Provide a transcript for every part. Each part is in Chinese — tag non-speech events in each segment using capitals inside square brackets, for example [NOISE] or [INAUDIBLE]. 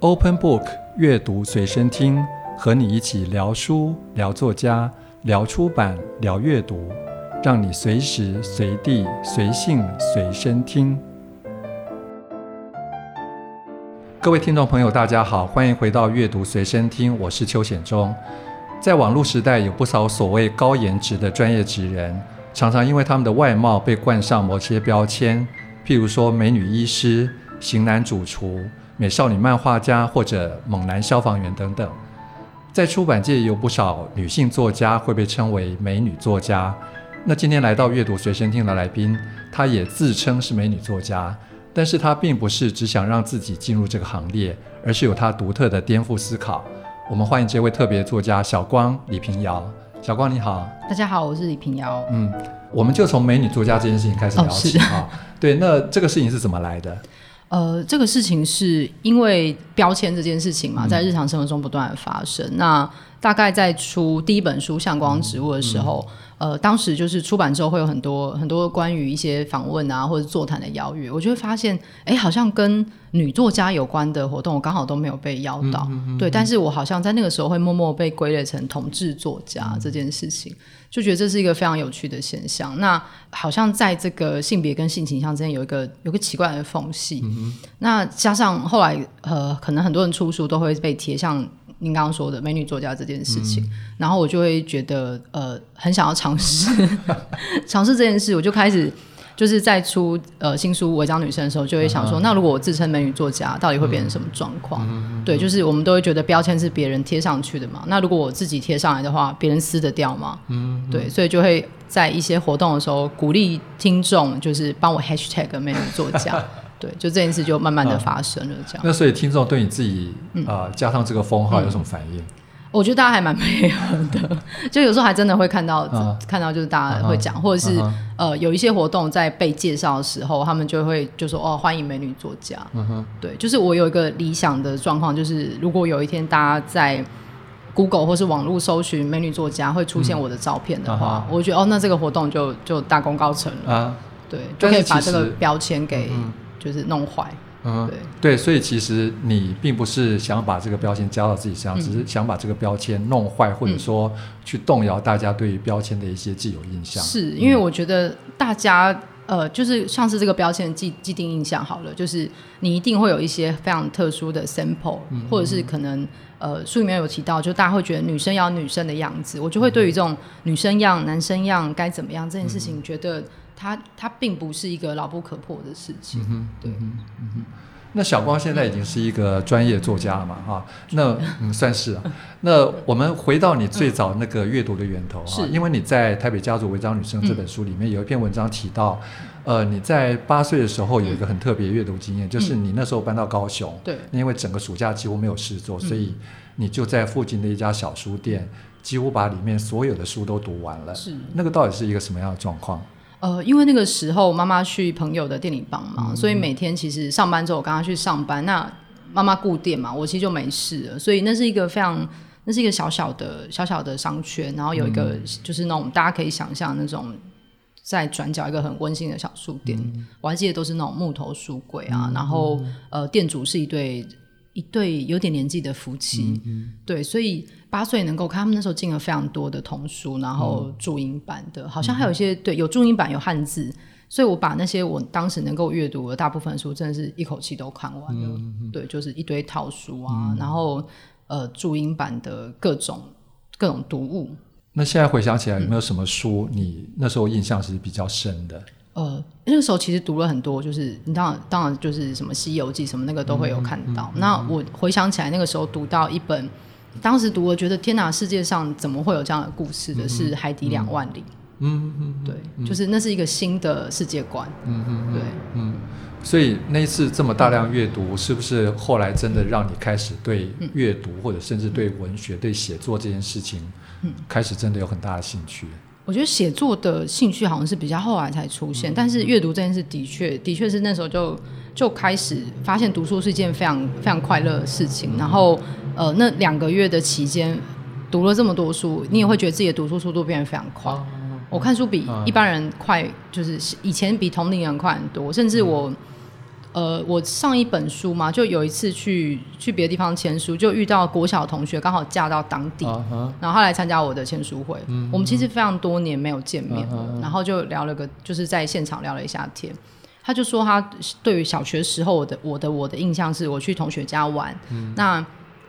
Open Book 阅读随身听，和你一起聊书、聊作家、聊出版、聊阅读，让你随时随地、随性随身听。各位听众朋友，大家好，欢迎回到阅读随身听，我是邱显忠。在网络时代，有不少所谓高颜值的专业职人，常常因为他们的外貌被冠上某些标签，譬如说美女医师、型男主厨、美少女漫画家或者猛男消防员等等。在出版界，有不少女性作家会被称为美女作家。那今天来到阅读随身听的来宾，她也自称是美女作家，但是她并不是只想让自己进入这个行列，而是有她独特的颠覆思考。我们欢迎这位特别作家小光李平遥。小光你好，大家好，我是李平遥。嗯，我们就从美女作家这件事情开始聊起啊、哦。对，那这个事情是怎么来的？呃，这个事情是因为标签这件事情嘛，在日常生活中不断的发生。嗯、那大概在出第一本书《向光植物》的时候。嗯嗯呃，当时就是出版之后会有很多很多关于一些访问啊或者座谈的邀约，我就会发现，哎，好像跟女作家有关的活动，我刚好都没有被邀到。对，但是我好像在那个时候会默默被归类成同志作家这件事情，就觉得这是一个非常有趣的现象。那好像在这个性别跟性倾向之间有一个有个奇怪的缝隙。嗯、那加上后来呃，可能很多人出书都会被贴上。您刚刚说的美女作家这件事情，嗯、然后我就会觉得呃很想要尝试 [LAUGHS] 尝试这件事，我就开始就是在出呃新书《违章女生》的时候，就会想说，嗯、那如果我自称美女作家，到底会变成什么状况？嗯、对，就是我们都会觉得标签是别人贴上去的嘛。那如果我自己贴上来的话，别人撕得掉吗？嗯，对，所以就会在一些活动的时候鼓励听众，就是帮我 hashtag 美女作家。对，就这件事就慢慢的发生了，这样。啊、那所以听众对你自己啊、呃、加上这个封号有什么反应？嗯、我觉得大家还蛮配合的，[LAUGHS] 就有时候还真的会看到、啊、看到就是大家会讲，啊、或者是、啊、呃有一些活动在被介绍的时候，他们就会就说哦欢迎美女作家。嗯哼，对，就是我有一个理想的状况，就是如果有一天大家在 Google 或是网络搜寻美女作家会出现我的照片的话，我觉得哦那这个活动就就大功告成了。啊，对，就可以把这个标签给。嗯就是弄坏，嗯，对对，所以其实你并不是想把这个标签加到自己身上，嗯、只是想把这个标签弄坏，或者说去动摇大家对于标签的一些既有印象。是因为我觉得大家呃，就是像是这个标签既既定印象好了，就是你一定会有一些非常特殊的 sample，、嗯、或者是可能呃书里面有提到，就大家会觉得女生要女生的样子，我就会对于这种女生样、男生样该怎么样这件事情觉得。它它并不是一个牢不可破的事情，嗯、哼对，嗯哼。那小光现在已经是一个专业作家了嘛，哈、嗯，那嗯算是啊。[LAUGHS] 那我们回到你最早那个阅读的源头啊，是因为你在《台北家族违章女生》这本书里面有一篇文章提到，嗯、呃，你在八岁的时候有一个很特别阅读经验，嗯、就是你那时候搬到高雄，对、嗯，因为整个暑假几乎没有事做，嗯、所以你就在附近的一家小书店，几乎把里面所有的书都读完了。是，那个到底是一个什么样的状况？呃，因为那个时候妈妈去朋友的店里帮忙，嗯、所以每天其实上班之后我刚刚去上班，那妈妈顾店嘛，我其实就没事了。所以那是一个非常，那是一个小小的小小的商圈，然后有一个就是那种大家可以想象那种在转角一个很温馨的小书店，嗯、我还记得都是那种木头书柜啊，嗯、然后呃店主是一对一对有点年纪的夫妻，嗯、对，所以。八岁能够看，他们那时候进了非常多的童书，然后注音版的，嗯、好像还有一些对有注音版有汉字，所以我把那些我当时能够阅读的大部分书，真的是一口气都看完了。嗯嗯、对，就是一堆套书啊，嗯、然后呃注音版的各种各种读物。那现在回想起来，有没有什么书你那时候印象是比较深的？呃，那个时候其实读了很多，就是你当然当然就是什么《西游记》什么那个都会有看到。嗯嗯嗯、那我回想起来，那个时候读到一本。当时读，我觉得天哪，世界上怎么会有这样的故事的？是《海底两万里》。嗯嗯，对，就是那是一个新的世界观。嗯嗯，对，嗯。所以那一次这么大量阅读，是不是后来真的让你开始对阅读，或者甚至对文学、对写作这件事情，开始真的有很大的兴趣？我觉得写作的兴趣好像是比较后来才出现，但是阅读这件事的确，的确是那时候就就开始发现读书是一件非常非常快乐的事情，然后。呃，那两个月的期间，读了这么多书，你也会觉得自己的读书速度变得非常快。嗯、我看书比一般人快，就是以前比同龄人快很多。甚至我，呃，我上一本书嘛，就有一次去去别的地方签书，就遇到国小同学，刚好嫁到当地，uh -huh. 然后他来参加我的签书会。Uh -huh. 我们其实非常多年没有见面了，uh -huh. 然后就聊了个，就是在现场聊了一下天。他就说他对于小学时候我的我的我的印象是，我去同学家玩，嗯、那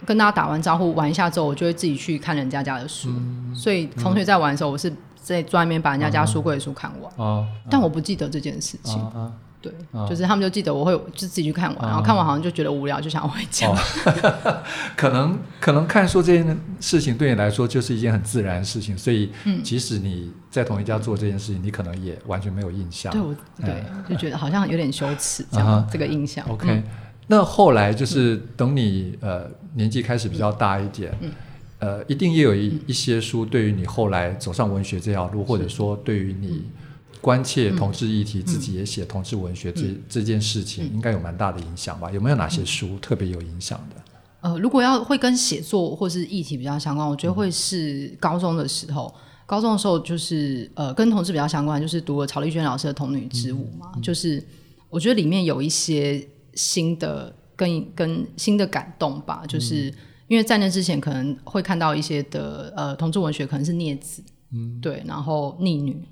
跟大家打完招呼玩一下之后，我就会自己去看人家家的书。嗯、所以同学在玩的时候，我是在专门把人家家书柜的书看完。哦、但我不记得这件事情。对、哦，就是他们就记得我会就自己去看完、哦，然后看完好像就觉得无聊，就想回家。哦、[LAUGHS] 可能可能看书这件事情对你来说就是一件很自然的事情，所以即使你在同一家做这件事情，嗯、你可能也完全没有印象。对，我对、嗯，就觉得好像有点羞耻这样、嗯、这个印象。OK，、嗯、那后来就是等你呃年纪开始比较大一点，嗯、呃，一定也有一一些书对于你后来走上文学这条路，或者说对于你。关切同志议题，嗯、自己也写同志文学这、嗯、这件事情，应该有蛮大的影响吧？有没有哪些书特别有影响的？呃，如果要会跟写作或是议题比较相关，我觉得会是高中的时候。嗯、高中的时候就是呃，跟同志比较相关，就是读了曹丽娟老师的《童女之舞》嘛、嗯。就是我觉得里面有一些新的跟跟新的感动吧。就是、嗯、因为在那之前可能会看到一些的呃同志文学可能是孽子，嗯，对，然后逆女。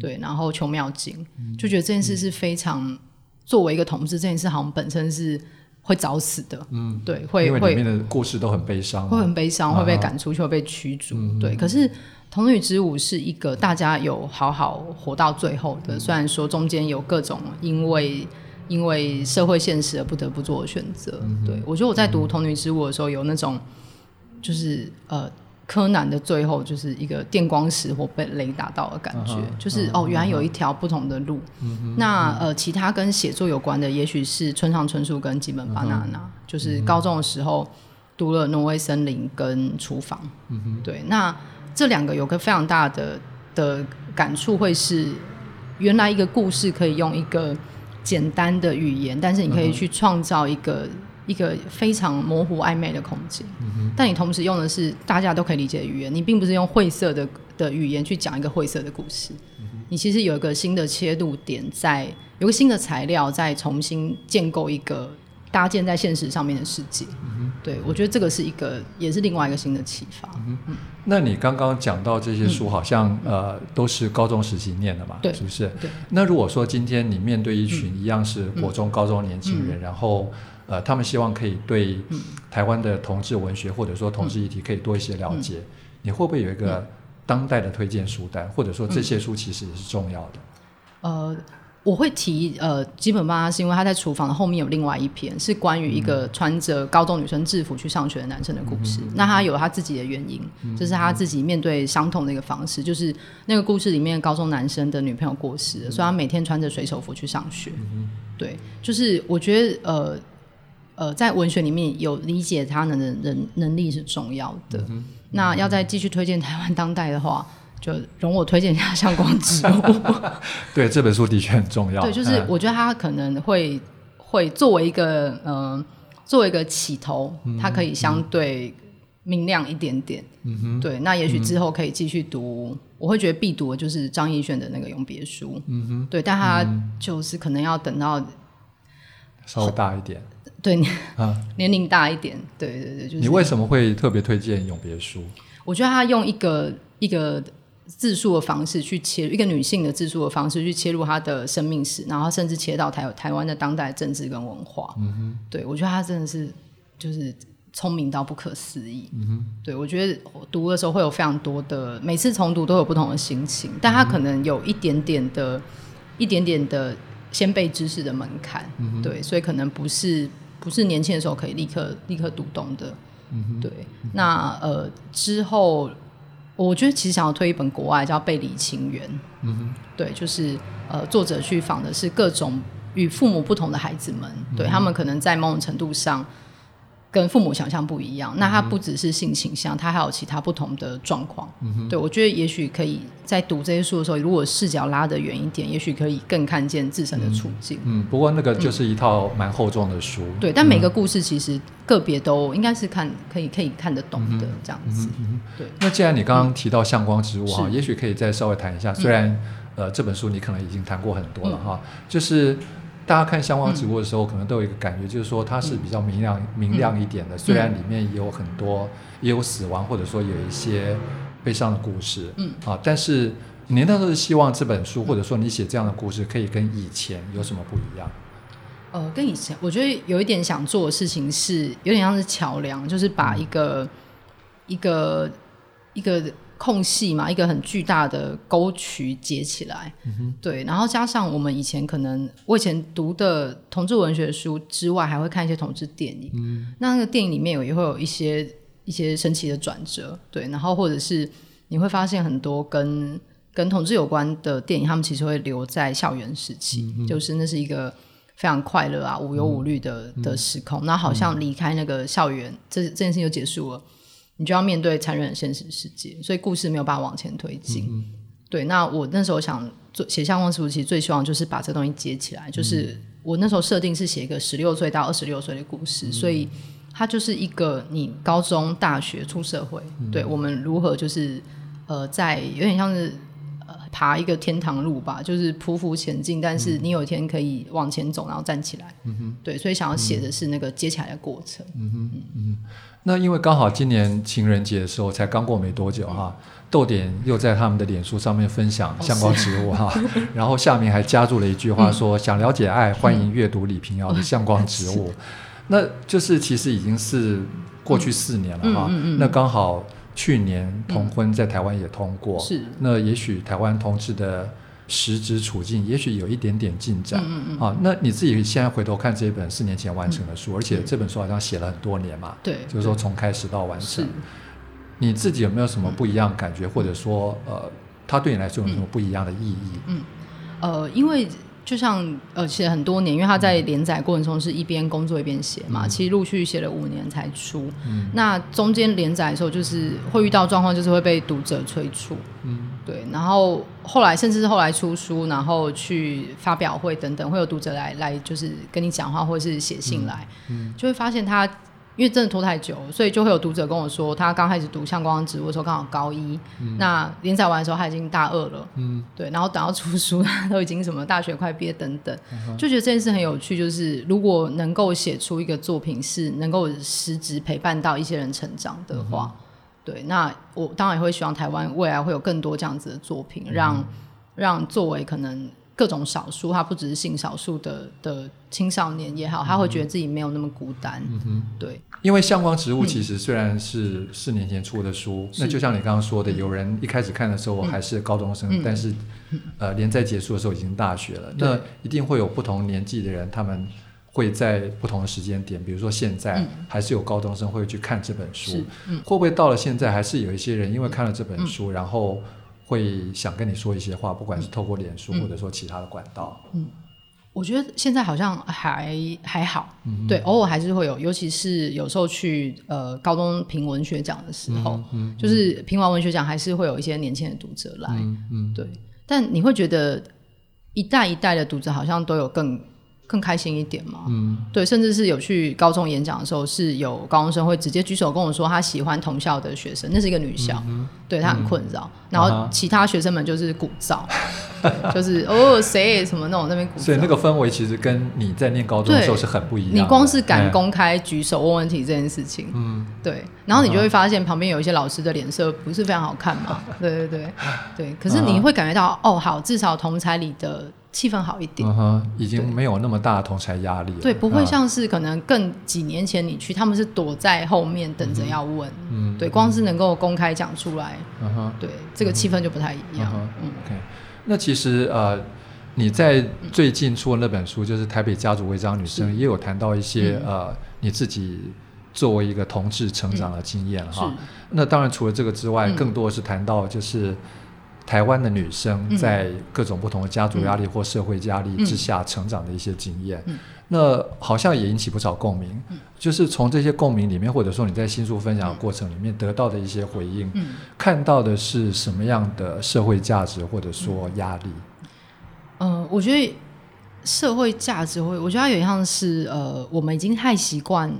对，然后求妙境，就觉得这件事是非常、嗯、作为一个同志，这件事好像本身是会早死的。嗯，对，会会里面的故事都很悲伤，会很悲伤，会被赶出去，会被驱逐。嗯、对，可是《童女之舞》是一个大家有好好活到最后的，嗯、虽然说中间有各种因为因为社会现实而不得不做的选择。嗯、对，我觉得我在读《童女之舞》的时候，有那种就是呃。柯南的最后就是一个电光石火被雷打到的感觉，uh 就是、uh 哦，原来有一条不同的路。Uh 那、uh. 呃，其他跟写作有关的，也许是村上春树跟吉本芭娜娜，就是高中的时候读了《挪威森林》跟《厨房》uh. 对，那这两个有个非常大的的感触，会是原来一个故事可以用一个简单的语言，但是你可以去创造一个。一个非常模糊暧昧的空间，嗯，但你同时用的是大家都可以理解的语言，你并不是用晦涩的的语言去讲一个晦涩的故事，嗯，你其实有一个新的切入点在，在有个新的材料，在重新建构一个搭建在现实上面的世界。嗯，对，我觉得这个是一个，也是另外一个新的启发。嗯，那你刚刚讲到这些书，好像，嗯、呃都是高中时期念的嘛，对，是不是？对。那如果说今天你面对一群一样是国中、高中年轻人，嗯，然后呃，他们希望可以对台湾的同志文学或者说同志议题可以多一些了解，嗯、你会不会有一个当代的推荐书单、嗯，或者说这些书其实也是重要的？呃，我会提呃基本妈妈，是因为他在厨房的后面有另外一篇是关于一个穿着高中女生制服去上学的男生的故事。嗯、那他有他自己的原因，这、是他自己面对伤痛的一个方式。就是那个故事里面，高中男生的女朋友过世了，嗯、所以他每天穿着水手服去上学。嗯、对，就是我觉得呃。呃，在文学里面有理解他人的能能力是重要的。嗯、那要再继续推荐台湾当代的话，就容我推荐一下《向光之物》。[LAUGHS] 对，这本书的确很重要。对，就是我觉得他可能会会作为一个嗯、呃，作为一个起头，它可以相对明亮一点点。嗯哼。对，那也许之后可以继续读、嗯，我会觉得必读的就是张艺轩的那个永别书。嗯哼。对，但他就是可能要等到稍微大一点。对，啊，[LAUGHS] 年龄大一点，对对对，就是。你为什么会特别推荐永别书？我觉得他用一个一个自述的方式去切入，一个女性的自述的方式去切入她的生命史，然后甚至切到台台湾的当代政治跟文化。嗯哼，对我觉得他真的是就是聪明到不可思议。嗯哼，对我觉得我读的时候会有非常多的，每次重读都有不同的心情，但他可能有一点点的，一点点的先备知识的门槛。嗯，对，所以可能不是。不是年轻的时候可以立刻立刻读懂的，嗯、对。那呃之后，我觉得其实想要推一本国外叫《背离情缘》，嗯，对，就是呃作者去访的是各种与父母不同的孩子们，嗯、对他们可能在某种程度上。跟父母想象不一样，那他不只是性倾向，他还有其他不同的状况。嗯、对，我觉得也许可以在读这些书的时候，如果视角拉得远一点，也许可以更看见自身的处境。嗯，嗯不过那个就是一套蛮厚重的书。对，但每个故事其实个别都应该是看可以可以看得懂的这样子。嗯、对。那既然你刚刚提到向光之物哈，也许可以再稍微谈一下。虽然、嗯、呃这本书你可能已经谈过很多了哈、嗯，就是。大家看向光植物的时候，可能都有一个感觉，就是说它是比较明亮、明亮一点的。虽然里面也有很多，也有死亡，或者说有一些悲伤的故事，嗯啊，但是您那时候是希望这本书，或者说你写这样的故事，可以跟以前有什么不一样？呃，跟以前我觉得有一点想做的事情是，有点像是桥梁，就是把一个、嗯、一个一个空隙嘛，一个很巨大的沟渠结起来。嗯，对，然后加上我们以前可能我以前读的同志文学书之外，还会看一些同志电影。嗯，那那个电影里面有也会有一些一些神奇的转折，对，然后或者是你会发现很多跟跟同志有关的电影，他们其实会留在校园时期，嗯、就是那是一个。非常快乐啊，无忧无虑的、嗯、的时空。那、嗯、好像离开那个校园，嗯、这这件事情就结束了，你就要面对残忍的现实世界，所以故事没有办法往前推进。嗯、对，那我那时候想做写向光植物，其实最希望就是把这东西接起来。就是我那时候设定是写一个十六岁到二十六岁的故事，嗯、所以它就是一个你高中、大学出社会，嗯、对我们如何就是呃，在有点像是呃。爬一个天堂路吧，就是匍匐前进，但是你有一天可以往前走，然后站起来。嗯哼，对，所以想要写的是那个接起来的过程。嗯哼，嗯哼。那因为刚好今年情人节的时候才刚过没多久哈，豆点又在他们的脸书上面分享相关植物哈，[LAUGHS] 然后下面还加注了一句话说：[LAUGHS] “想了解爱，欢迎阅读李平遥的 [LAUGHS] 相关植物。”那就是其实已经是过去四年了哈，那刚好。去年同婚在台湾也通过，嗯、是那也许台湾同志的实质处境也许有一点点进展，嗯嗯啊，那你自己现在回头看这一本四年前完成的书，嗯、而且这本书好像写了很多年嘛，对，就是说从开始到完成，你自己有没有什么不一样感觉，嗯、或者说呃，它对你来说有什么不一样的意义？嗯，嗯，呃，因为。就像呃写很多年，因为他在连载过程中是一边工作一边写嘛，嗯、其实陆续写了五年才出。嗯、那中间连载的时候，就是会遇到状况，就是会被读者催促。嗯，对。然后后来甚至是后来出书，然后去发表会等等，会有读者来来就是跟你讲话，或者是写信来，就会发现他。因为真的拖太久，所以就会有读者跟我说，他刚开始读向光植物的时候刚好高一，嗯、那连载完的时候他已经大二了，嗯，对，然后等到出书，[LAUGHS] 他都已经什么大学快毕业等等，嗯、就觉得这件事很有趣。就是如果能够写出一个作品是能够实质陪伴到一些人成长的话，嗯、对，那我当然也会希望台湾未来会有更多这样子的作品，让、让作为可能。各种少数，他不只是性少数的的青少年也好，他会觉得自己没有那么孤单。嗯哼，对。因为相光植物其实虽然是四年前出的书，嗯、那就像你刚刚说的，有人一开始看的时候还是高中生，嗯、但是呃，连载结束的时候已经大学了。嗯、那一定会有不同年纪的人，他们会在不同的时间点，比如说现在还是有高中生会去看这本书，嗯、会不会到了现在还是有一些人因为看了这本书，嗯、然后。会想跟你说一些话，不管是透过脸书或者说其他的管道。嗯，嗯，我觉得现在好像还还好，嗯、对，偶尔还是会有，尤其是有时候去呃高中评文学奖的时候，嗯嗯、就是评完文学奖还是会有一些年轻的读者来，嗯嗯、对。但你会觉得一代一代的读者好像都有更。更开心一点嘛？嗯，对，甚至是有去高中演讲的时候，是有高中生会直接举手跟我说他喜欢同校的学生，那是一个女校，嗯、对他很困扰。嗯、然后其他学生们就是鼓噪，嗯、[LAUGHS] 就是哦谁什么那种那边鼓噪。所以那个氛围其实跟你在念高中的时候是很不一样。你光是敢公开举手问问题这件事情，嗯，对，然后你就会发现旁边有一些老师的脸色不是非常好看嘛。对对对对，可是你会感觉到哦，好，至少同才里的。气氛好一点，嗯哼，已经没有那么大的同侪压力了。对，不会像是可能更几年前你去，他们是躲在后面等着要问。嗯，对，光是能够公开讲出来，嗯哼，对，这个气氛就不太一样。嗯，OK。那其实呃，你在最近出的那本书，就是《台北家族违章女生》，也有谈到一些呃，你自己作为一个同志成长的经验哈。那当然，除了这个之外，更多的是谈到就是。台湾的女生在各种不同的家族压力或社会压力之下成长的一些经验，嗯嗯、那好像也引起不少共鸣。嗯、就是从这些共鸣里面，或者说你在新书分享的过程里面得到的一些回应，嗯、看到的是什么样的社会价值或者说压力？嗯、呃，我觉得社会价值会，我觉得它有一像是呃，我们已经太习惯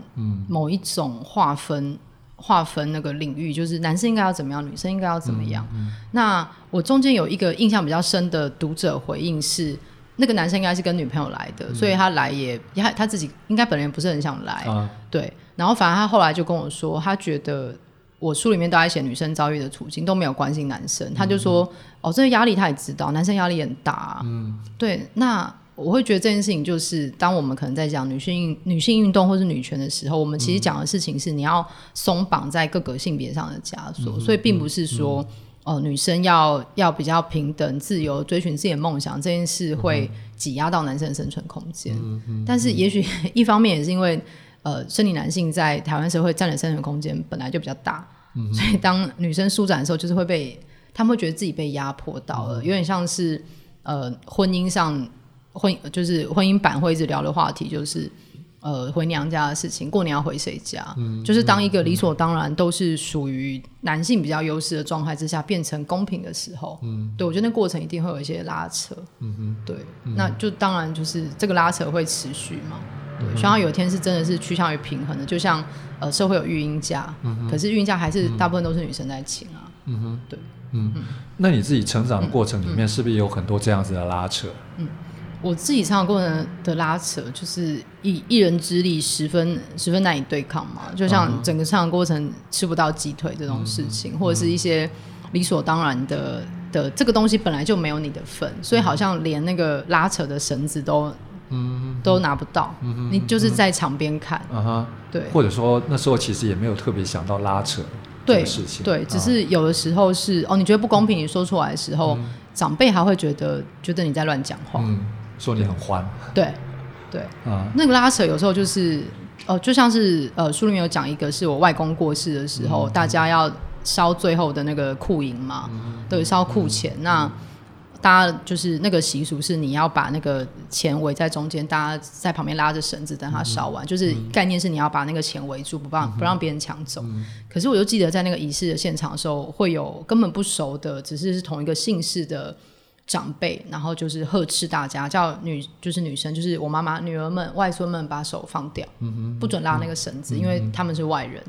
某一种划分。划分那个领域，就是男生应该要怎么样，女生应该要怎么样。嗯嗯、那我中间有一个印象比较深的读者回应是，那个男生应该是跟女朋友来的，嗯、所以他来也他他自己应该本人也不是很想来，啊、对。然后反正他后来就跟我说，他觉得我书里面都在写女生遭遇的处境都没有关心男生，嗯、他就说哦，这个压力他也知道，男生压力很大、啊，嗯，对。那我会觉得这件事情就是，当我们可能在讲女性女性运动或是女权的时候，我们其实讲的事情是你要松绑在各个性别上的枷锁，嗯、所以并不是说。嗯哦，女生要要比较平等、自由，追寻自己的梦想，这件事会挤压到男生的生存空间。但是，也许 [LAUGHS] 一方面也是因为，呃，生理男性在台湾社会占的生存空间本来就比较大，嗯、所以当女生舒展的时候，就是会被他们会觉得自己被压迫到了，嗯、有点像是呃婚姻上婚就是婚姻版会一直聊的话题，就是。呃，回娘家的事情，过年要回谁家？嗯，就是当一个理所当然都是属于男性比较优势的状态之下，变成公平的时候，嗯，对我觉得那过程一定会有一些拉扯，嗯哼，对，嗯、那就当然就是这个拉扯会持续嘛，对，希望有一天是真的是趋向于平衡的，就像呃社会有育婴假，嗯，可是育婴假还是大部分都是女生在请啊，嗯哼，对，嗯，嗯那你自己成长的过程里面是不是有很多这样子的拉扯？嗯。我自己成长过程的拉扯，就是一一人之力十分十分难以对抗嘛。就像整个成长过程吃不到鸡腿这种事情，嗯、或者是一些理所当然的的这个东西本来就没有你的份，所以好像连那个拉扯的绳子都嗯都拿不到，嗯、你就是在场边看，嗯哼，对，或者说那时候其实也没有特别想到拉扯这个事情，对，只是有的时候是哦，你觉得不公平，你说出来的时候，嗯、长辈还会觉得觉得你在乱讲话。嗯说你很欢，对，对，嗯，那个拉扯有时候就是，呃，就像是呃，书里面有讲一个，是我外公过世的时候，嗯、大家要烧最后的那个库银嘛，嗯、对，烧库钱，嗯、那大家就是那个习俗是你要把那个钱围在中间，大家在旁边拉着绳子等它烧完，嗯、就是概念是你要把那个钱围住，不让不让别人抢走。嗯、可是我就记得在那个仪式的现场的时候，会有根本不熟的，只是是同一个姓氏的。长辈，然后就是呵斥大家，叫女就是女生，就是我妈妈、女儿们、外孙们把手放掉，嗯、哼不准拉那个绳子，嗯、因为他们是外人。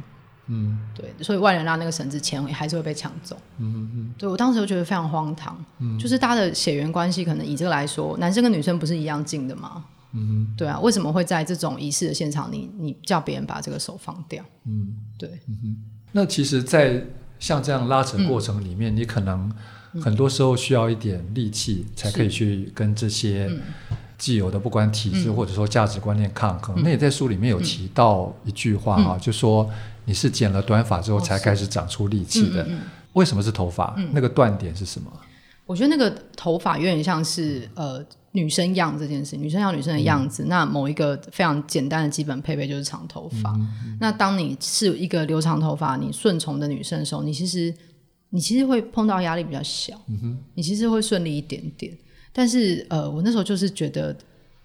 嗯，对，所以外人拉那个绳子，钱还是会被抢走。嗯嗯，对我当时就觉得非常荒唐。嗯，就是大家的血缘关系，可能以这个来说，男生跟女生不是一样近的吗？嗯哼对啊，为什么会在这种仪式的现场，你你叫别人把这个手放掉？嗯，对。嗯哼，那其实，在像这样拉扯过程里面，嗯、你可能。很多时候需要一点力气，才可以去跟这些既有的不管体制或者说价值观念抗衡。那也在书里面有提到一句话哈，就说你是剪了短发之后才开始长出力气的。为什么是头发？那个断点是什么？我觉得那个头发有点像是呃女生样这件事，女生要女生的样子。那某一个非常简单的基本配备就是长头发。那当你是一个留长头发、你顺从的女生的时候，你其实。你其实会碰到压力比较小，你其实会顺利一点点。但是，呃，我那时候就是觉得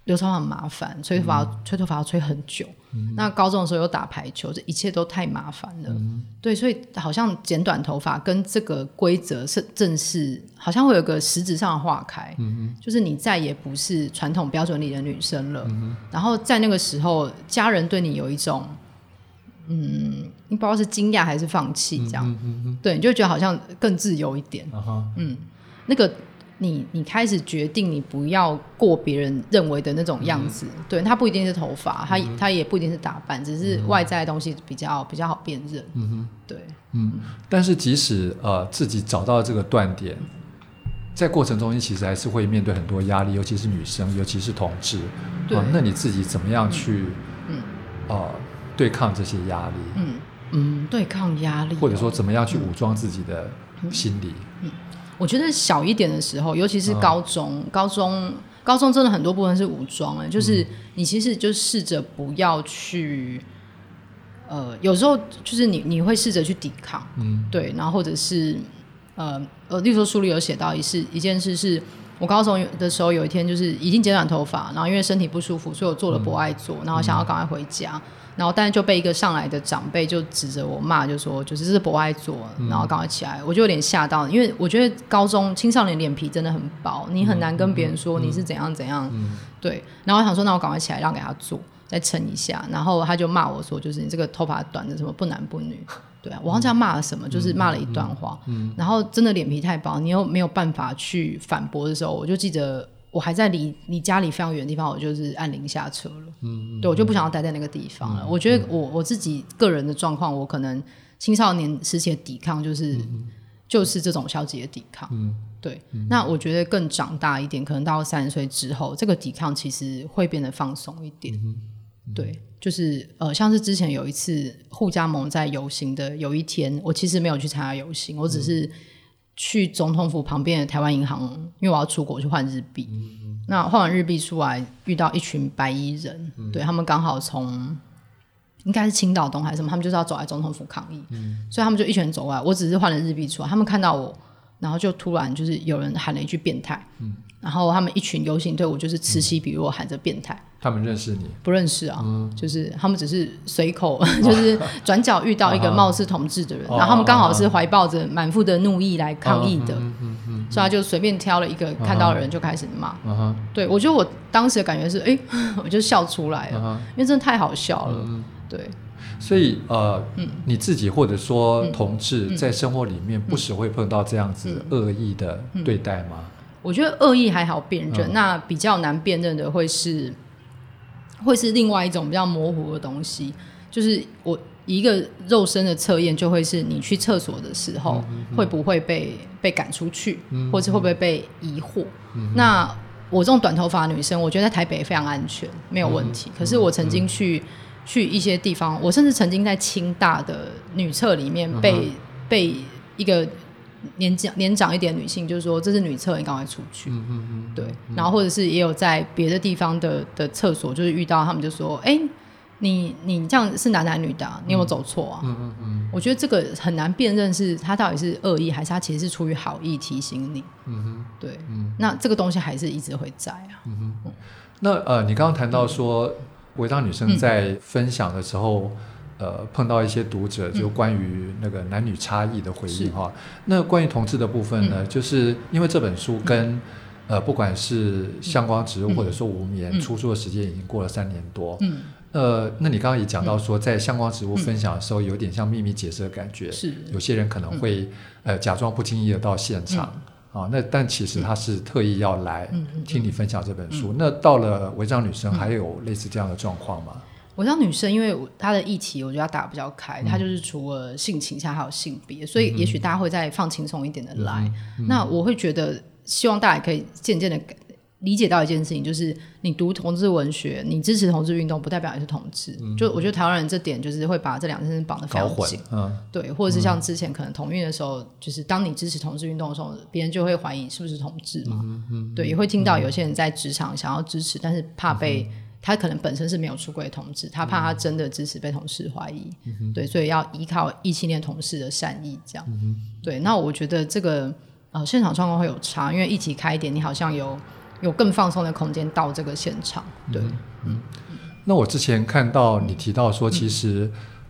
留长发很麻烦，吹头发、嗯、吹头发要吹很久。嗯、那高中的时候又打排球，这一切都太麻烦了。嗯、对，所以好像剪短头发跟这个规则是正式，好像会有个实质上的划开。嗯、哼就是你再也不是传统标准里的女生了。嗯、然后在那个时候，家人对你有一种。嗯，你不知道是惊讶还是放弃，这样，嗯嗯嗯、对，你就觉得好像更自由一点。Uh. 嗯，那个你你开始决定你不要过别人认为的那种样子，嗯、对，它不一定是头发，它它也不一定是打扮，只是外在的东西比较比较好辨认。嗯哼，对，嗯，但是即使呃自己找到这个断点，在过程中你其实还是会面对很多压力，尤其是女生，尤其是同志。对、呃，那你自己怎么样去？嗯，哦、呃。对抗这些压力，嗯嗯，对抗压力，或者说怎么样去武装自己的心理？嗯，嗯，我觉得小一点的时候，尤其是高中，嗯、高中，高中真的很多部分是武装哎，就是你其实就试着不要去，呃，有时候就是你你会试着去抵抗，嗯，对，然后或者是呃呃，例如说书里有写到一事一件事是。我高中的时候，有一天就是已经剪短头发，然后因为身体不舒服，所以我做了博爱座，嗯、然后想要赶快回家，嗯、然后但是就被一个上来的长辈就指着我骂，就说就是这是博爱座，然后赶快起来，嗯、我就有点吓到，因为我觉得高中青少年脸皮真的很薄，你很难跟别人说你是怎样怎样，嗯、对，然后我想说那我赶快起来让给他做，再撑一下，然后他就骂我说就是你这个头发短的什么不男不女。对啊，我好像骂了什么，就是骂了一段话，然后真的脸皮太薄，你又没有办法去反驳的时候，我就记得我还在离离家里非常远的地方，我就是按铃下车了。嗯，对，我就不想要待在那个地方了。嗯、我觉得我我自己个人的状况，我可能青少年时期的抵抗就是、嗯、就是这种消极的抵抗。嗯，对。嗯、那我觉得更长大一点，可能到三十岁之后，这个抵抗其实会变得放松一点。对，就是呃，像是之前有一次互加盟在游行的有一天，我其实没有去参加游行，我只是。去总统府旁边的台湾银行，因为我要出国去换日币。那换完日币出来，遇到一群白衣人，嗯、对他们刚好从应该是青岛东还是什么，他们就是要走来总统府抗议，嗯、所以他们就一群人走过来。我只是换了日币出来，他们看到我，然后就突然就是有人喊了一句“变态”，嗯、然后他们一群游行队伍就是此起彼落喊着“变态”。他们认识你？不认识啊，嗯、就是他们只是随口，[LAUGHS] 就是转角遇到一个貌似同志的人，啊、然后他们刚好是怀抱着满腹的怒意来抗议的，啊、所以他就随便挑了一个看到的人就开始骂。啊、对，我觉得我当时的感觉是，哎，[LAUGHS] 我就笑出来了，啊、因为真的太好笑了。嗯、对，所以呃，嗯、你自己或者说同志在生活里面不时会碰到这样子恶意的对待吗？嗯嗯嗯、我觉得恶意还好辨认，嗯、那比较难辨认的会是。会是另外一种比较模糊的东西，就是我一个肉身的测验，就会是你去厕所的时候会不会被被赶出去，或者会不会被疑惑。那我这种短头发女生，我觉得在台北非常安全，没有问题。可是我曾经去去一些地方，我甚至曾经在清大的女厕里面被被一个。年长年长一点女性，就是说这是女厕，你赶快出去。嗯嗯嗯，对。然后或者是也有在别的地方的的厕所，就是遇到他们就说：“哎，你你这样是男男女的，你有没有走错啊？”嗯嗯嗯。我觉得这个很难辨认，是他到底是恶意，还是他其实是出于好意提醒你。嗯哼，对。嗯，那这个东西还是一直会在啊。嗯哼。那呃，你刚刚谈到说，伟大女生在分享的时候。呃，碰到一些读者就关于那个男女差异的回应哈。嗯、那关于同志的部分呢，嗯、就是因为这本书跟、嗯、呃，不管是相关植物或者说无眠、嗯、出书的时间已经过了三年多。嗯。呃，那你刚刚也讲到说，在相关植物分享的时候，有点像秘密解释的感觉。是、嗯。有些人可能会、嗯、呃假装不经意的到现场、嗯、啊，那但其实他是特意要来听你分享这本书。那到了违章女生，还有类似这样的状况吗？我像女生，因为她的议题，我觉得她打得比较开，她、嗯、就是除了性倾向还有性别，所以也许大家会再放轻松一点的来。那我会觉得，希望大家可以渐渐的理解到一件事情，就是你读同志文学，你支持同志运动，不代表你是同志。嗯、就我觉得台湾人这点就是会把这两件事绑得非常紧。嗯、对，或者是像之前可能同运的时候，就是当你支持同志运动的时候，别人就会怀疑是不是同志嘛。嗯嗯、对，也会听到有些人在职场想要支持，但是怕被。他可能本身是没有出轨的同志，他怕他真的支持被同事怀疑，嗯、对，所以要依靠异性恋同事的善意，这样，嗯、对。那我觉得这个呃现场状况会有差，因为一起开一点，你好像有有更放松的空间到这个现场，对。嗯，嗯。那我之前看到你提到说，其实、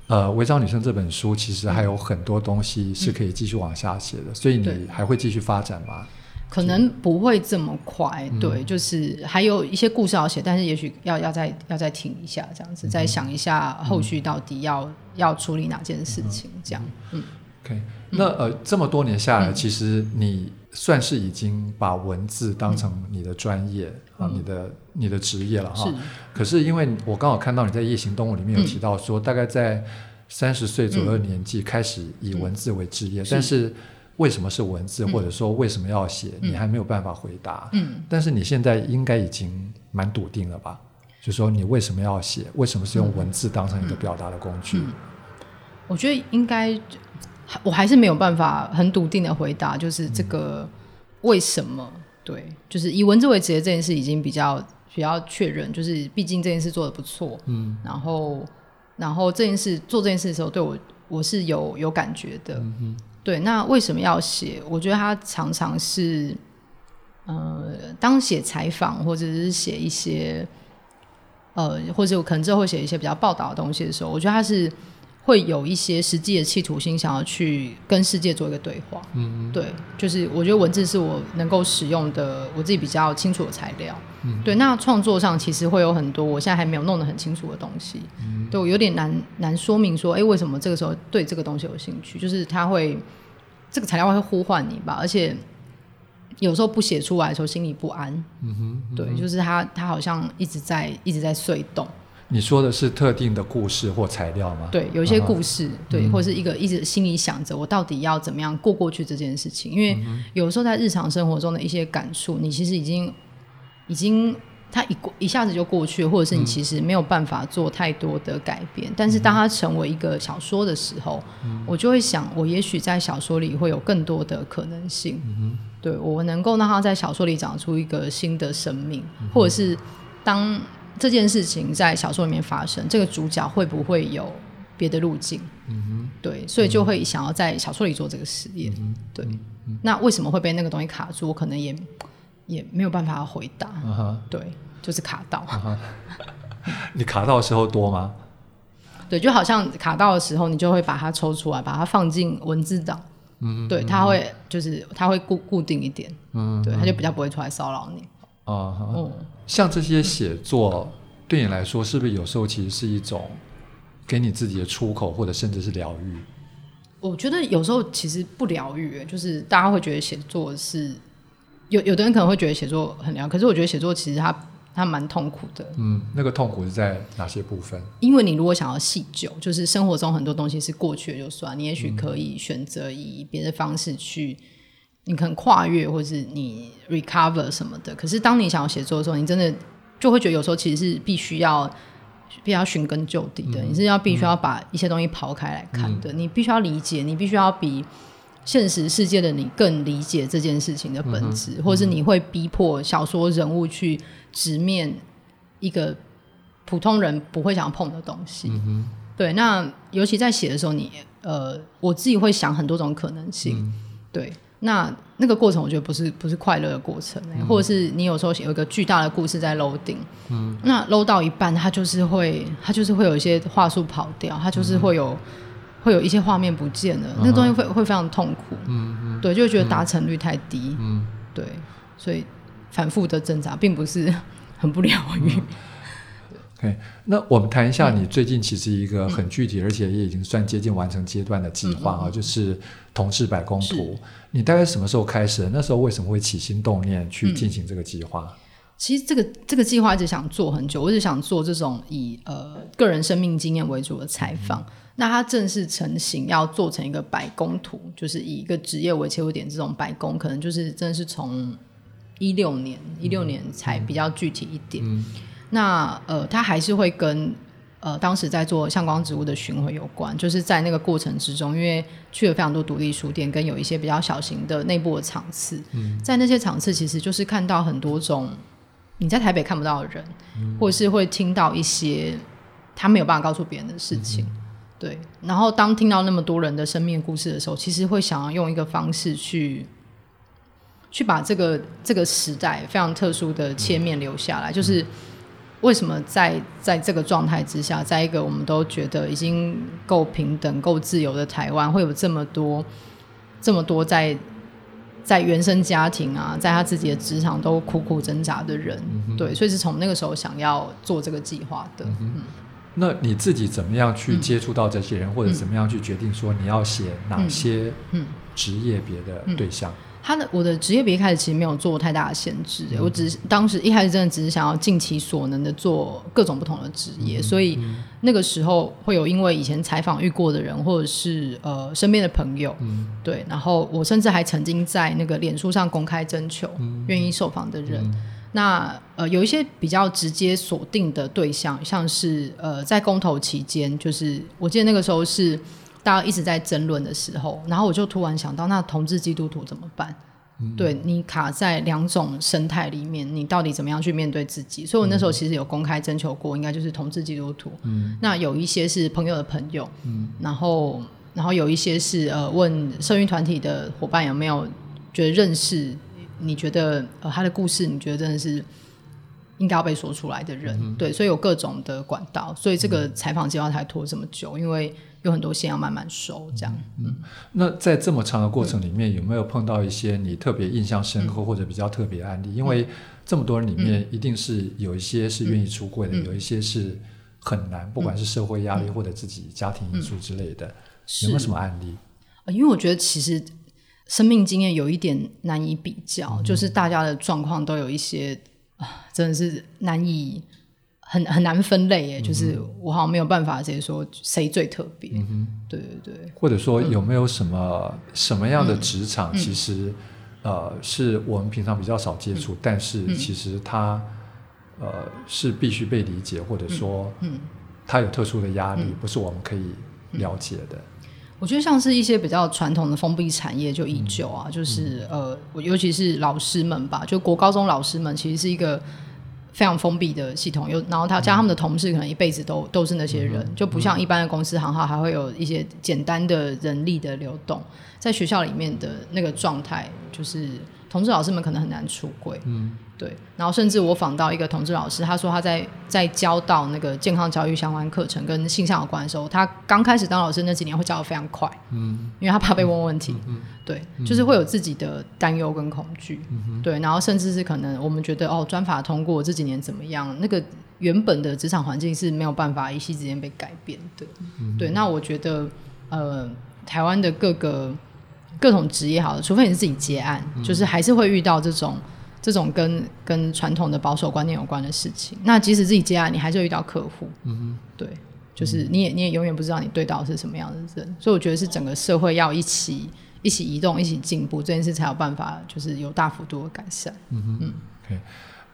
嗯、呃《违章女生》这本书其实还有很多东西是可以继续往下写的，嗯、所以你还会继续发展吗？可能不会这么快，嗯、对，就是还有一些故事要写，但是也许要要再要再停一下，这样子，嗯、再想一下后续到底要、嗯、要处理哪件事情，嗯、这样，嗯，OK，那呃，这么多年下来，嗯、其实你算是已经把文字当成你的专业、嗯、啊，你的你的职业了哈。是。可是因为我刚好看到你在《夜行动物》里面有提到说，嗯、大概在三十岁左右的年纪开始以文字为职业，嗯、但是。为什么是文字，或者说为什么要写？嗯、你还没有办法回答。嗯，但是你现在应该已经蛮笃定了吧？就说你为什么要写？为什么是用文字当成一个表达的工具？我觉得应该，我还是没有办法很笃定的回答。就是这个为什么？嗯、对，就是以文字为职业这件事已经比较比较确认。就是毕竟这件事做得不错。嗯，然后然后这件事做这件事的时候，对我我是有有感觉的。嗯对，那为什么要写？我觉得他常常是，呃，当写采访或者是写一些，呃，或者我可能之后会写一些比较报道的东西的时候，我觉得他是会有一些实际的企图心，想要去跟世界做一个对话。嗯嗯。对，就是我觉得文字是我能够使用的，我自己比较清楚的材料。嗯。对，那创作上其实会有很多我现在还没有弄得很清楚的东西。嗯。对，我有点难难说明说，哎，为什么这个时候对这个东西有兴趣？就是他会。这个材料会呼唤你吧，而且有时候不写出来的时候心里不安。嗯哼，嗯哼对，就是他他好像一直在一直在碎动。你说的是特定的故事或材料吗？对，有一些故事，嗯、对，或者是一个一直心里想着我到底要怎么样过过去这件事情。因为有时候在日常生活中的一些感触，你其实已经已经它一过一下子就过去了，或者是你其实没有办法做太多的改变。嗯、但是当它成为一个小说的时候，嗯、我就会想，我也许在小说里会有更多的可能性。嗯、对，我能够让它在小说里长出一个新的生命，嗯、或者是当。这件事情在小说里面发生，这个主角会不会有别的路径？嗯哼，对，所以就会想要在小说里做这个实验。嗯、对，那为什么会被那个东西卡住？我可能也也没有办法回答。嗯、哼对，就是卡到。嗯、[LAUGHS] 你卡到的时候多吗？对，就好像卡到的时候，你就会把它抽出来，把它放进文字档。嗯哼，对，它会就是它会固固定一点。嗯哼，对，它就比较不会出来骚扰你。啊，嗯，像这些写作，对你来说，是不是有时候其实是一种给你自己的出口，或者甚至是疗愈？我觉得有时候其实不疗愈，就是大家会觉得写作是有有的人可能会觉得写作很疗愈，可是我觉得写作其实它它蛮痛苦的。嗯，那个痛苦是在哪些部分？因为你如果想要细究，就是生活中很多东西是过去的就算，你也许可以选择以别的方式去。你可能跨越，或是你 recover 什么的。可是当你想要写作的时候，你真的就会觉得有时候其实是必须要，必须要寻根究底的。嗯、你是要必须要把一些东西刨开来看的。嗯、你必须要理解，你必须要比现实世界的你更理解这件事情的本质，嗯、或是你会逼迫小说人物去直面一个普通人不会想要碰的东西。嗯、对，那尤其在写的时候你，你呃，我自己会想很多种可能性，嗯、对。那那个过程，我觉得不是不是快乐的过程，欸，嗯、或者是你有时候有一个巨大的故事在 loading，嗯，那 load 到一半，它就是会，它就是会有一些话术跑掉，它就是会有，嗯、会有一些画面不见了，嗯、那个东西会会非常痛苦，嗯嗯，对，就会觉得达成率太低，嗯，对，所以反复的挣扎并不是很不疗愈。那我们谈一下你最近其实一个很具体，嗯、而且也已经算接近完成阶段的计划啊，就是《同志百工图》。你大概什么时候开始？那时候为什么会起心动念去进行这个计划？嗯、其实这个这个计划一直想做很久，我一直想做这种以呃个人生命经验为主的采访。嗯、那它正式成型，要做成一个百工图，就是以一个职业为切入点，这种百工可能就是真的是从一六年一六年才比较具体一点。嗯嗯那呃，他还是会跟呃当时在做相光植物的巡回有关，就是在那个过程之中，因为去了非常多独立书店，跟有一些比较小型的内部的场次，嗯、在那些场次，其实就是看到很多种你在台北看不到的人，嗯、或者是会听到一些他没有办法告诉别人的事情，嗯、对。然后当听到那么多人的生命故事的时候，其实会想要用一个方式去去把这个这个时代非常特殊的切面留下来，嗯、就是。为什么在在这个状态之下，在一个我们都觉得已经够平等、够自由的台湾，会有这么多、这么多在在原生家庭啊，在他自己的职场都苦苦挣扎的人？嗯、对，所以是从那个时候想要做这个计划的。嗯，嗯，那你自己怎么样去接触到这些人，嗯、或者怎么样去决定说你要写哪些职业别的对象？嗯嗯他的我的职业别一开始其实没有做太大的限制，嗯、我只是当时一开始真的只是想要尽其所能的做各种不同的职业，嗯、所以那个时候会有因为以前采访遇过的人，或者是呃身边的朋友，嗯、对，然后我甚至还曾经在那个脸书上公开征求愿意受访的人，嗯、那呃有一些比较直接锁定的对象，像是呃在公投期间，就是我记得那个时候是。大家一直在争论的时候，然后我就突然想到，那同志基督徒怎么办？嗯、对，你卡在两种生态里面，你到底怎么样去面对自己？所以我那时候其实有公开征求过，应该就是同志基督徒。嗯，那有一些是朋友的朋友，嗯，然后然后有一些是呃问社运团体的伙伴有没有觉得认识？你觉得呃他的故事，你觉得真的是应该要被说出来的人？嗯、对，所以有各种的管道，所以这个采访计划才拖这么久，因为。有很多线要慢慢收，这样。嗯，嗯，那在这么长的过程里面，嗯、有没有碰到一些你特别印象深刻或者比较特别的案例？嗯、因为这么多人里面，一定是有一些是愿意出柜的，嗯、有一些是很难，不管是社会压力或者自己家庭因素之类的。嗯、有没有什么案例？因为我觉得其实生命经验有一点难以比较，嗯、就是大家的状况都有一些啊，真的是难以很很难分类耶。嗯、就是我好像没有办法直接说谁最特别。嗯哼，对对对。或者说有没有什么、嗯、什么样的职场，嗯、其实呃是我们平常比较少接触，嗯、但是其实它呃是必须被理解，或者说嗯。它有特殊的压力，嗯、不是我们可以了解的。我觉得像是一些比较传统的封闭产业就依旧啊，嗯、就是呃，尤其是老师们吧，就国高中老师们其实是一个非常封闭的系统，有然后他加他们的同事可能一辈子都都是那些人，嗯、就不像一般的公司行号还会有一些简单的人力的流动，在学校里面的那个状态，就是同志老师们可能很难出柜。嗯。对，然后甚至我访到一个同志老师，他说他在在教到那个健康教育相关课程跟性向有关的时候，他刚开始当老师那几年会教的非常快，嗯，因为他怕被问问题，嗯，对，就是会有自己的担忧跟恐惧，嗯，对，然后甚至是可能我们觉得哦，专法通过这几年怎么样，那个原本的职场环境是没有办法一夕之间被改变的，嗯，对，那我觉得呃，台湾的各个各种职业好了，除非你是自己接案，就是还是会遇到这种。这种跟跟传统的保守观念有关的事情，那即使自己接案，你还是会遇到客户。嗯哼，对，就是你也你也永远不知道你对到的是什么样的人，所以我觉得是整个社会要一起一起移动，一起进步，这件事才有办法就是有大幅度的改善。嗯哼嗯，OK，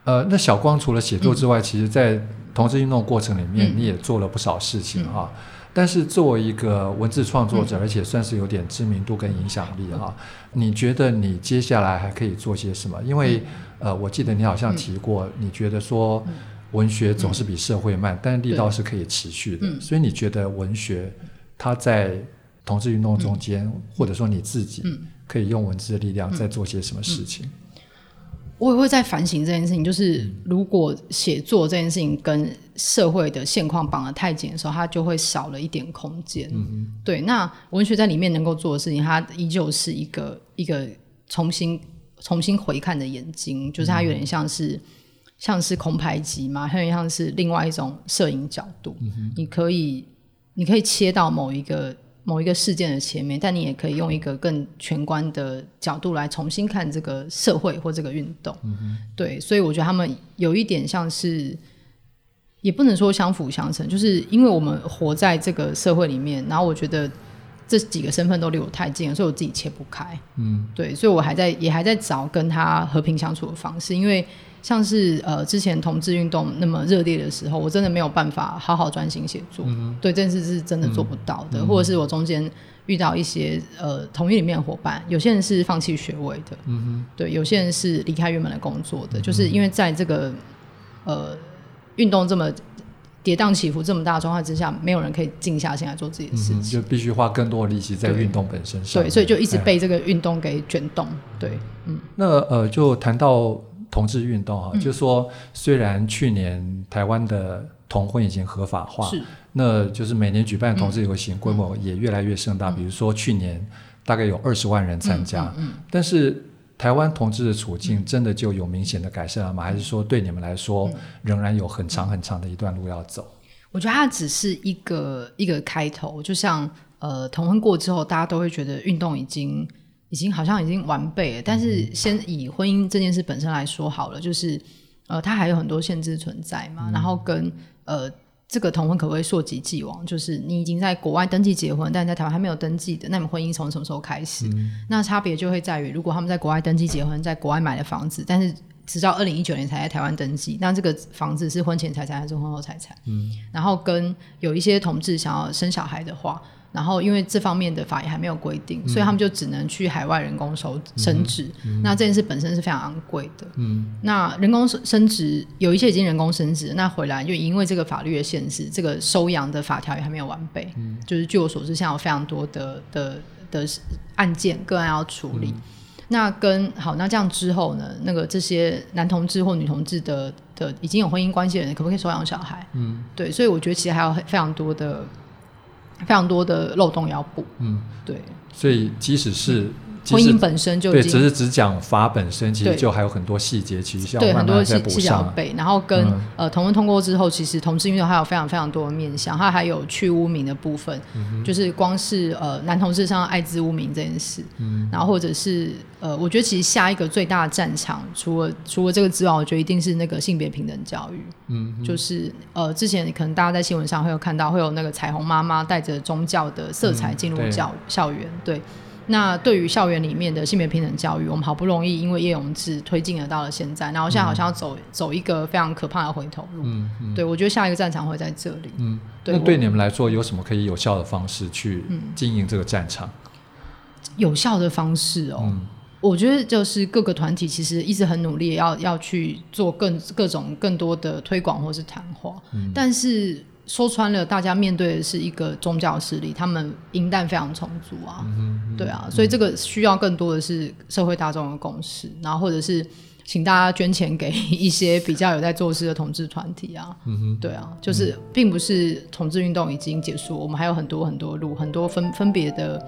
呃，那小光除了写作之外，嗯、其实在同志运动过程里面，你也做了不少事情哈。嗯嗯但是作为一个文字创作者，嗯、而且算是有点知名度跟影响力哈，嗯、你觉得你接下来还可以做些什么？因为、嗯、呃，我记得你好像提过，嗯、你觉得说文学总是比社会慢，嗯、但是力道是可以持续的。嗯、所以你觉得文学它在同志运动中间，嗯、或者说你自己可以用文字的力量在做些什么事情？我也会在反省这件事情，就是如果写作这件事情跟社会的现况绑得太紧的时候，它就会少了一点空间。嗯对，那文学在里面能够做的事情，它依旧是一个一个重新重新回看的眼睛，就是它有点像是、嗯、像是空拍机嘛，有点像是另外一种摄影角度。嗯、你可以你可以切到某一个。某一个事件的前面，但你也可以用一个更全观的角度来重新看这个社会或这个运动。嗯、对，所以我觉得他们有一点像是，也不能说相辅相成，就是因为我们活在这个社会里面，然后我觉得这几个身份都离我太近了，所以我自己切不开。嗯，对，所以我还在也还在找跟他和平相处的方式，因为。像是呃之前同志运动那么热烈的时候，我真的没有办法好好专心写作，嗯、对这件事是真的做不到的。嗯、或者是我中间遇到一些呃同运里面的伙伴，有些人是放弃学位的，嗯、哼对，有些人是离开原本的工作的，嗯、就是因为在这个呃运动这么跌宕起伏这么大的状况之下，没有人可以静下心来做自己的事情，就必须花更多的力气在运动本身上。对，所以就一直被这个运动给卷动。哎、对，嗯，那呃就谈到。同志运动啊，嗯、就是说虽然去年台湾的同婚已经合法化，是，那就是每年举办同志游行规模也越来越盛大。嗯、比如说去年大概有二十万人参加，嗯嗯嗯、但是台湾同志的处境真的就有明显的改善了吗？嗯、还是说对你们来说仍然有很长很长的一段路要走？我觉得它只是一个一个开头，就像呃同婚过之后，大家都会觉得运动已经。已经好像已经完备了，但是先以婚姻这件事本身来说好了，就是呃，它还有很多限制存在嘛。嗯、然后跟呃，这个同婚可不可以溯及既往？就是你已经在国外登记结婚，但在台湾还没有登记的，那你们婚姻从什么时候开始？嗯、那差别就会在于，如果他们在国外登记结婚，在国外买了房子，但是直到二零一九年才在台湾登记，那这个房子是婚前财产还是婚后财产？嗯。然后跟有一些同志想要生小孩的话。然后，因为这方面的法也还没有规定，嗯、所以他们就只能去海外人工收生殖。嗯、那这件事本身是非常昂贵的。嗯，那人工生殖有一些已经人工生殖，那回来就因为这个法律的限制，这个收养的法条也还没有完备。嗯，就是据我所知，现在有非常多的的的案件个案要处理。嗯、那跟好，那这样之后呢？那个这些男同志或女同志的的已经有婚姻关系的人，可不可以收养小孩？嗯，对，所以我觉得其实还有非常多的。非常多的漏洞要补，嗯，对，所以即使是婚姻本身就对，只是只讲法本身，其实就还有很多细节，其实要慢慢再补上。对，很多细节要背，然后跟、嗯、呃同婚通过之后，其实同志运动还有非常非常多的面向，它还有去污名的部分，嗯、就是光是呃男同志上艾滋污名这件事，嗯，然后或者是呃，我觉得其实下一个最大的战场，除了除了这个之外，我觉得一定是那个性别平等教育，嗯，就是呃之前可能大家在新闻上会有看到，会有那个彩虹妈妈带着宗教的色彩进入教、嗯、校园，对。那对于校园里面的性别平等教育，我们好不容易因为叶永志推进了到了现在，然后现在好像要走、嗯、走一个非常可怕的回头路。嗯嗯、对，我觉得下一个战场会在这里。嗯，对，那对你们来说有什么可以有效的方式去经营这个战场？有效的方式哦，嗯、我觉得就是各个团体其实一直很努力要要去做更各种更多的推广或是谈话，嗯、但是。说穿了，大家面对的是一个宗教势力，他们银弹非常充足啊，嗯嗯、对啊，所以这个需要更多的是社会大众的共识，然后或者是请大家捐钱给一些比较有在做事的同志团体啊，嗯、哼。对啊，就是并不是同志运动已经结束，我们还有很多很多路，很多分分别的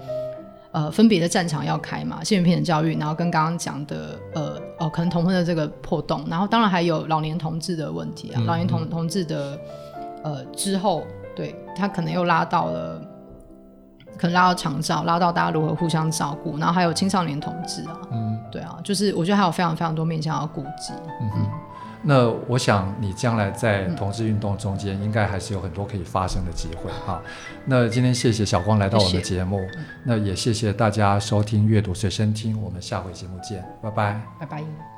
呃分别的战场要开嘛，性别平等教育，然后跟刚刚讲的呃哦可能同婚的这个破洞，然后当然还有老年同志的问题啊，嗯、老年同同志的。呃，之后对他可能又拉到了，可能拉到长照，拉到大家如何互相照顾，然后还有青少年同志啊，嗯，对啊，就是我觉得还有非常非常多面向要顾及。嗯哼，那我想你将来在同志运动中间，应该还是有很多可以发生的机会哈。嗯、那今天谢谢小光来到我们的节目，谢谢那也谢谢大家收听阅读随身听，我们下回节目见，拜拜，拜拜。